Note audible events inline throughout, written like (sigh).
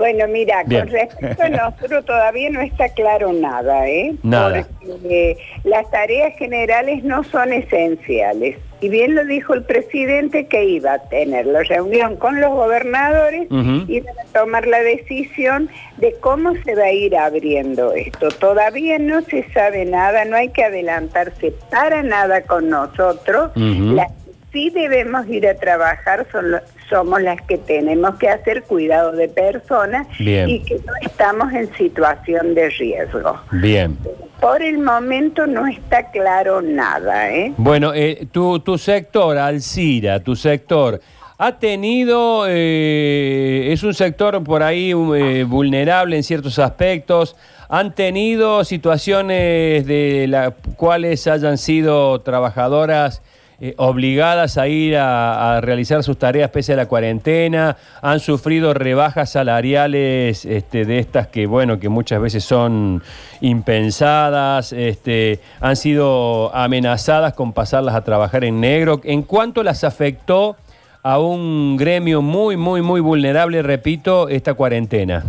Bueno, mira, Bien. con respecto a (laughs) nosotros todavía no está claro nada, ¿eh? Nada. Porque eh, las tareas generales no son esenciales. Y bien lo dijo el presidente que iba a tener la reunión con los gobernadores y iban a tomar la decisión de cómo se va a ir abriendo esto. Todavía no se sabe nada, no hay que adelantarse para nada con nosotros. Las sí debemos ir a trabajar son lo- somos las que tenemos que hacer cuidado de personas Bien. y que no estamos en situación de riesgo. Bien. Por el momento no está claro nada, ¿eh? Bueno, eh, tu, tu sector, Alcira, tu sector, ha tenido, eh, es un sector por ahí eh, vulnerable en ciertos aspectos, han tenido situaciones de las cuales hayan sido trabajadoras eh, obligadas a ir a, realizar sus tareas pese a la cuarentena, han sufrido rebajas salariales este, de estas que, bueno, que muchas veces son impensadas, este, han sido amenazadas con pasarlas a trabajar en negro. ¿En cuánto las afectó a un gremio muy, muy, muy vulnerable, repito, esta cuarentena?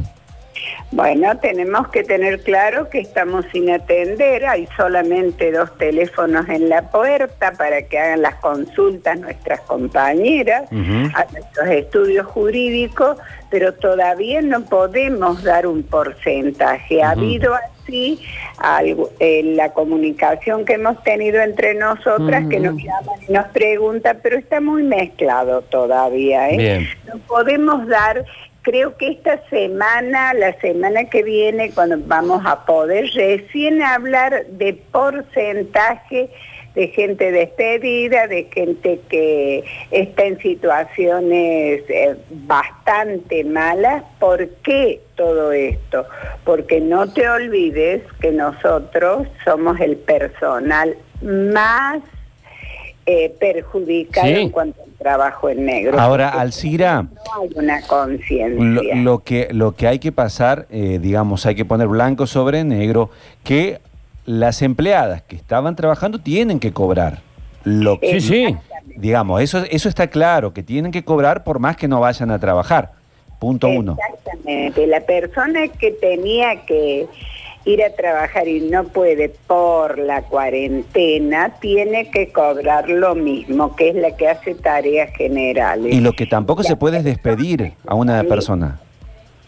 Bueno, tenemos que tener claro que estamos sin atender, hay solamente dos teléfonos en la puerta para que hagan las consultas nuestras compañeras a nuestros estudios jurídicos, pero todavía no podemos dar un porcentaje. Ha habido así algo, en la comunicación que hemos tenido entre nosotras que nos llaman y nos preguntan, pero está muy mezclado todavía. ¿eh? Bien. no podemos dar, creo que esta semana, la semana que viene, cuando vamos a poder recién hablar de porcentaje de gente despedida, de gente que está en situaciones eh, bastante malas. ¿Por qué todo esto? Porque no te olvides que nosotros somos el personal más eh, perjudicado Sí. en cuanto al trabajo en negro. Ahora, Alcira, no hay una lo, conciencia. lo que, lo que hay que pasar, eh, digamos, hay que poner blanco sobre negro, que las empleadas que estaban trabajando tienen que cobrar. Lo que, Sí, sí. Digamos, eso, eso está claro, que tienen que cobrar por más que no vayan a trabajar. Punto uno. Exactamente. La persona que tenía que ir a trabajar y no puede por la cuarentena, tiene que cobrar lo mismo, que es la que hace tareas generales. Y lo que tampoco se puede es despedir a una persona.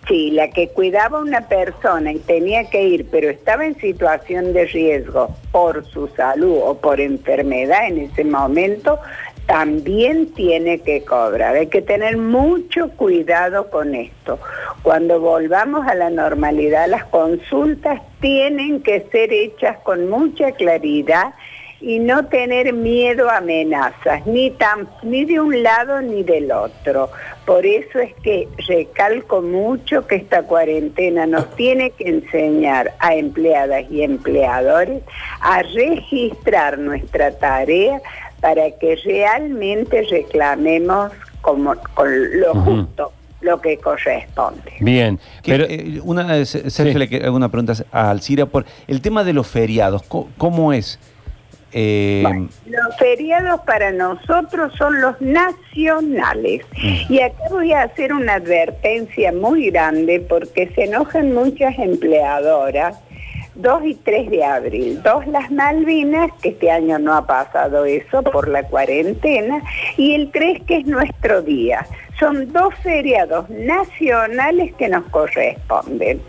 Sí, la que cuidaba a una persona y tenía que ir, pero estaba en situación de riesgo por su salud o por enfermedad en ese momento, también tiene que cobrar. Hay que tener mucho cuidado con esto. Cuando volvamos a la normalidad, las consultas tienen que ser hechas con mucha claridad y no tener miedo a amenazas, ni, tan, ni de un lado ni del otro. Por eso es que recalco mucho que esta cuarentena nos tiene que enseñar a empleadas y empleadores a registrar nuestra tarea para que realmente reclamemos como, con lo justo, lo que corresponde. Bien. Pero, eh, una, eh, Sergio, Sí. le quiero- hago una pregunta a Alcira por el tema de los feriados. ¿Cómo, cómo es? Eh, Bueno, los feriados para nosotros son los nacionales. Y acá voy a hacer una advertencia muy grande porque se enojan muchas empleadoras. 2 y 3 de abril, dos las Malvinas, que este año no ha pasado eso por la cuarentena, y el 3 que es nuestro día. Son dos feriados nacionales que nos corresponden.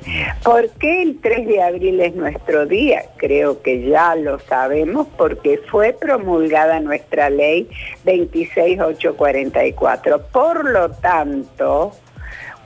¿Por qué el 3 de abril es nuestro día? Creo que ya lo sabemos porque fue promulgada nuestra ley 26844. Por lo tanto,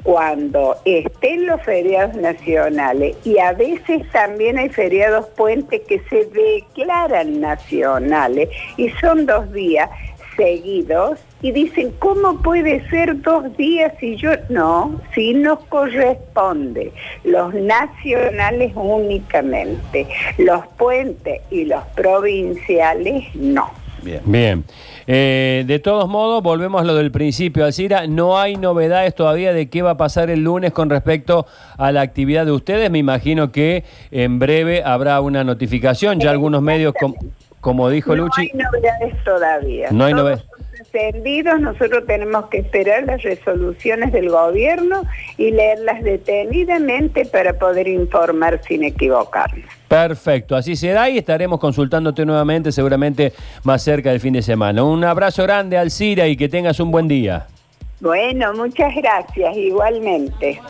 cuando estén los feriados nacionales y a veces también hay feriados puentes que se declaran nacionales y son dos días seguidos y dicen, ¿cómo puede ser dos días si yo no? Si nos corresponde, los nacionales únicamente, los puentes y los provinciales no. Bien. bien. Eh, de todos modos, volvemos a lo del principio, Alcira. No hay novedades todavía de qué va a pasar el lunes con respecto a la actividad de ustedes. Me imagino que en breve habrá una notificación. Ya algunos medios, com- como dijo no Luchi, hay novedades todavía. No hay novedades. Nosotros tenemos que esperar las resoluciones del gobierno y leerlas detenidamente para poder informar sin equivocarnos. Perfecto, así será y estaremos consultándote nuevamente seguramente más cerca del fin de semana. Un abrazo grande, Alcira, y que tengas un buen día. Bueno, muchas gracias, igualmente.